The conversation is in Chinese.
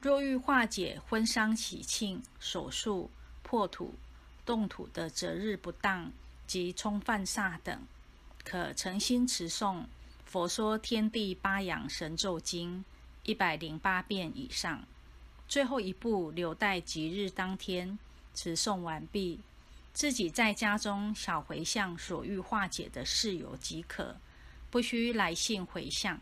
若欲化解婚丧喜庆、手术、破土、动土的择日不当及冲犯煞等，可诚心持诵《佛说天地八养神咒经》一百零八遍以上。最后一步留待吉日当天持诵完毕，自己在家中小回向所欲化解的事由即可，不需来信回向。